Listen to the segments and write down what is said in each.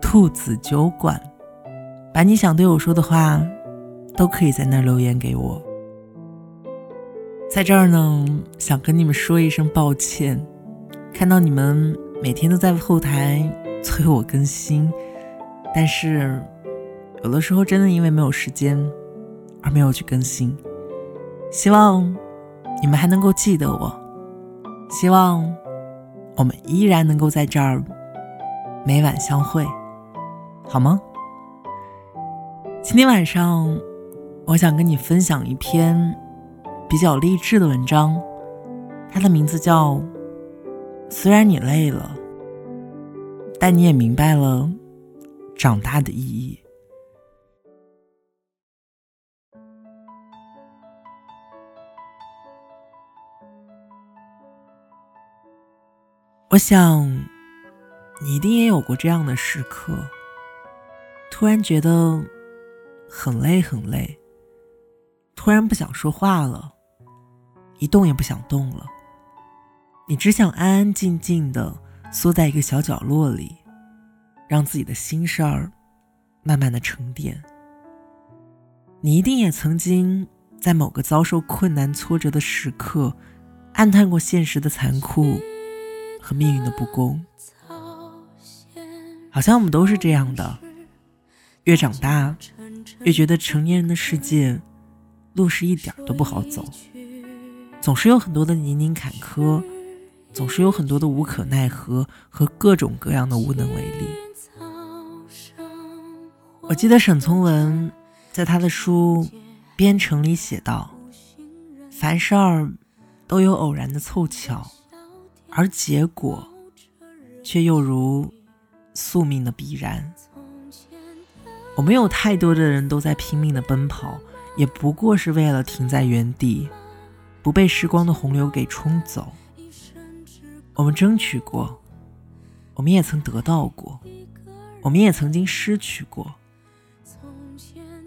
兔子酒馆，把你想对我说的话，都可以在那儿留言给我。在这儿呢，想跟你们说一声抱歉，看到你们每天都在后台催我更新，但是有的时候真的因为没有时间而没有去更新。希望你们还能够记得我，希望我们依然能够在这儿每晚相会。好吗？今天晚上，我想跟你分享一篇比较励志的文章，它的名字叫《虽然你累了，但你也明白了长大的意义》。我想，你一定也有过这样的时刻。突然觉得很累很累，突然不想说话了，一动也不想动了。你只想安安静静的缩在一个小角落里，让自己的心事儿慢慢的沉淀。你一定也曾经在某个遭受困难挫折的时刻，暗叹过现实的残酷和命运的不公。好像我们都是这样的。越长大，越觉得成年人的世界路是一点都不好走，总是有很多的泥泞坎坷，总是有很多的无可奈何和各种各样的无能为力。我记得沈从文在他的书《编程》里写道：“凡事儿都有偶然的凑巧，而结果却又如宿命的必然。”我们有太多的人都在拼命的奔跑，也不过是为了停在原地，不被时光的洪流给冲走。我们争取过，我们也曾得到过，我们也曾经失去过。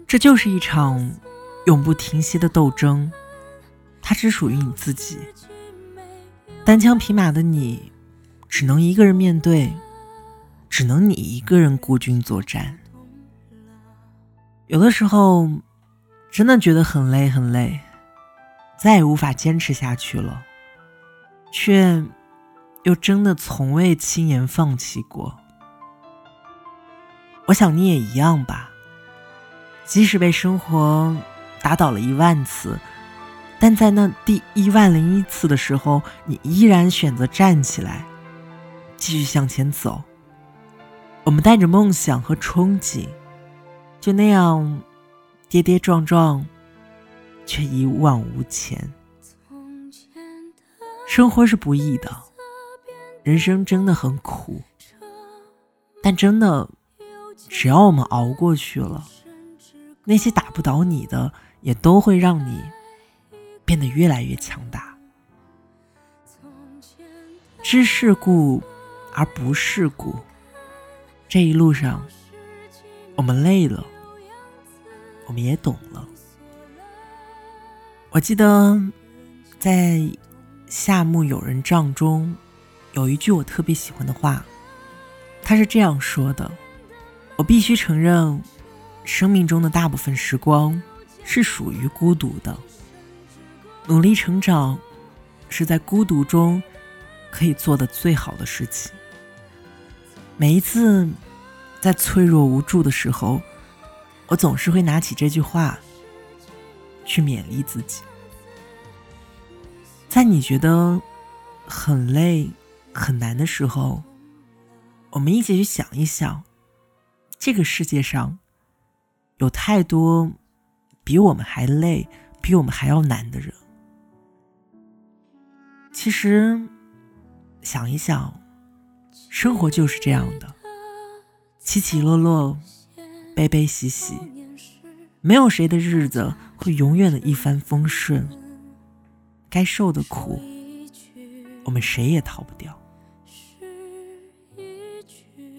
这就是一场永不停息的斗争，它只属于你自己。单枪匹马的你，只能一个人面对，只能你一个人孤军作战。有的时候，真的觉得很累很累，再也无法坚持下去了，却又真的从未轻言放弃过。我想你也一样吧。即使被生活打倒了一万次，但在那第一万零一次的时候，你依然选择站起来，继续向前走。我们带着梦想和憧憬。就那样跌跌撞撞，却一往无前。生活是不易的，人生真的很苦。但真的，只要我们熬过去了，那些打不倒你的，也都会让你变得越来越强大。知世故而不世故，这一路上，我们累了。我们也懂了。我记得在《夏目友人帐》中有一句我特别喜欢的话，他是这样说的：“我必须承认，生命中的大部分时光是属于孤独的。努力成长是在孤独中可以做的最好的事情。每一次在脆弱无助的时候。”我总是会拿起这句话，去勉励自己。在你觉得很累、很难的时候，我们一起去想一想，这个世界上有太多比我们还累、比我们还要难的人。其实，想一想，生活就是这样的，起起落落，悲悲喜喜，没有谁的日子会永远的一帆风顺。该受的苦，我们谁也逃不掉。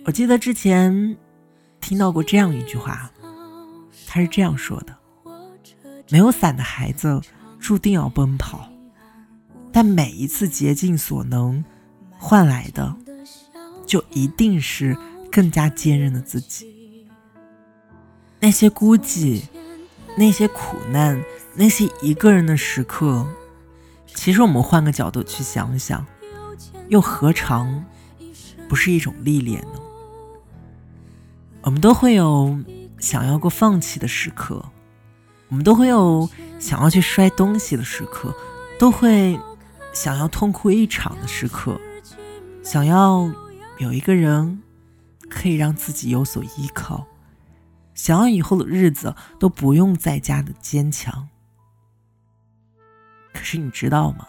我记得之前听到过这样一句话，他是这样说的：没有伞的孩子注定要奔跑，但每一次竭尽所能换来的，就一定是更加坚韧的自己。那些孤寂，那些苦难，那些一个人的时刻，其实我们换个角度去想想，又何尝不是一种历练呢？我们都会有想要过放弃的时刻，我们都会有想要去摔东西的时刻，都会想要痛哭一场的时刻，想要有一个人可以让自己有所依靠，想要以后的日子都不用再加的坚强。可是你知道吗？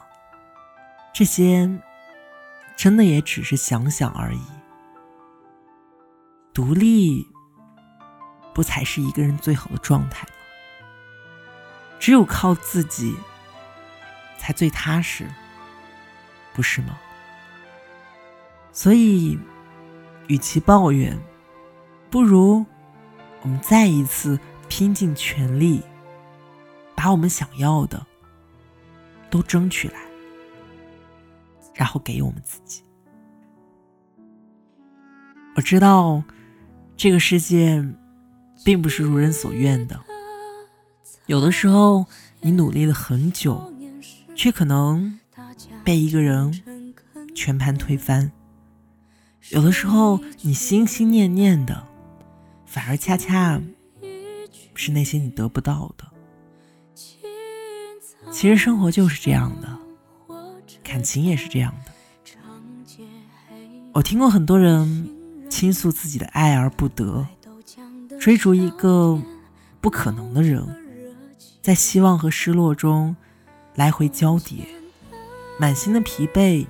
这些真的也只是想想而已。独立，不才是一个人最好的状态吗？只有靠自己，才最踏实，不是吗？所以，与其抱怨，不如我们再一次拼尽全力，把我们想要的都争取来，然后给我们自己。我知道。这个世界，并不是如人所愿的。有的时候，你努力了很久，却可能被一个人全盘推翻；有的时候，你心心念念的，反而恰恰是那些你得不到的。其实生活就是这样的，感情也是这样的。我听过很多人。倾诉自己的爱而不得，追逐一个不可能的人，在希望和失落中来回交叠，满心的疲惫，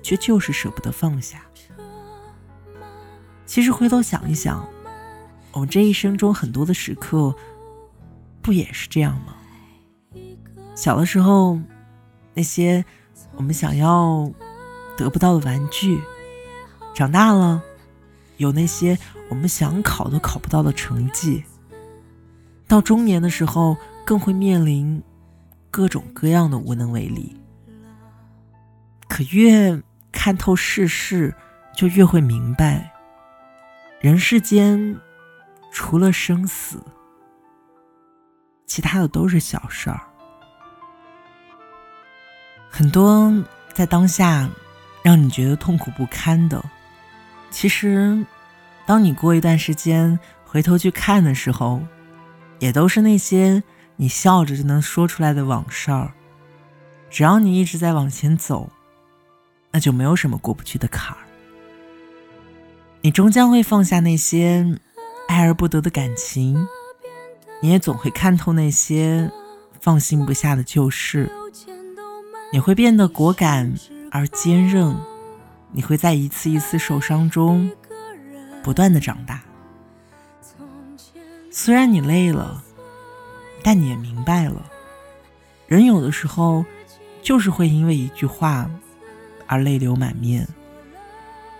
却就是舍不得放下。其实回头想一想，我们这一生中很多的时刻，不也是这样吗？小的时候，那些我们想要得不到的玩具，长大了。有那些我们想考都考不到的成绩，到中年的时候更会面临各种各样的无能为力。可越看透世事，就越会明白，人世间除了生死，其他的都是小事儿。很多在当下让你觉得痛苦不堪的。其实，当你过一段时间回头去看的时候，也都是那些你笑着就能说出来的往事儿。只要你一直在往前走，那就没有什么过不去的坎儿。你终将会放下那些爱而不得的感情，你也总会看透那些放心不下的旧事。你会变得果敢而坚韧。你会在一次一次受伤中不断的长大。虽然你累了，但你也明白了，人有的时候就是会因为一句话而泪流满面，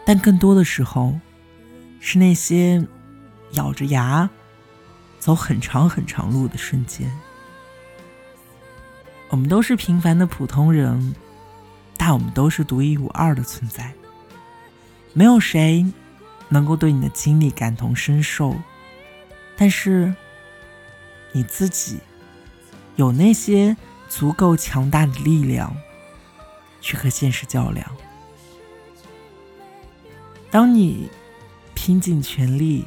但更多的时候是那些咬着牙走很长很长路的瞬间。我们都是平凡的普通人。但我们都是独一无二的存在，没有谁能够对你的经历感同身受，但是你自己有那些足够强大的力量去和现实较量。当你拼尽全力，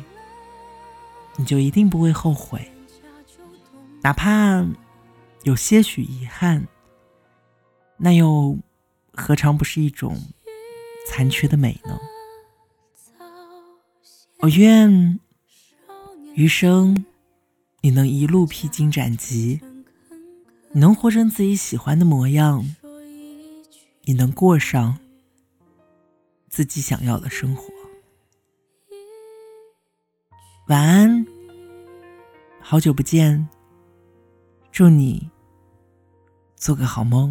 你就一定不会后悔，哪怕有些许遗憾，那又。何尝不是一种残缺的美呢？我愿余生你能一路披荆斩棘，你能活成自己喜欢的模样，你能过上自己想要的生活。晚安。好久不见。祝你做个好梦。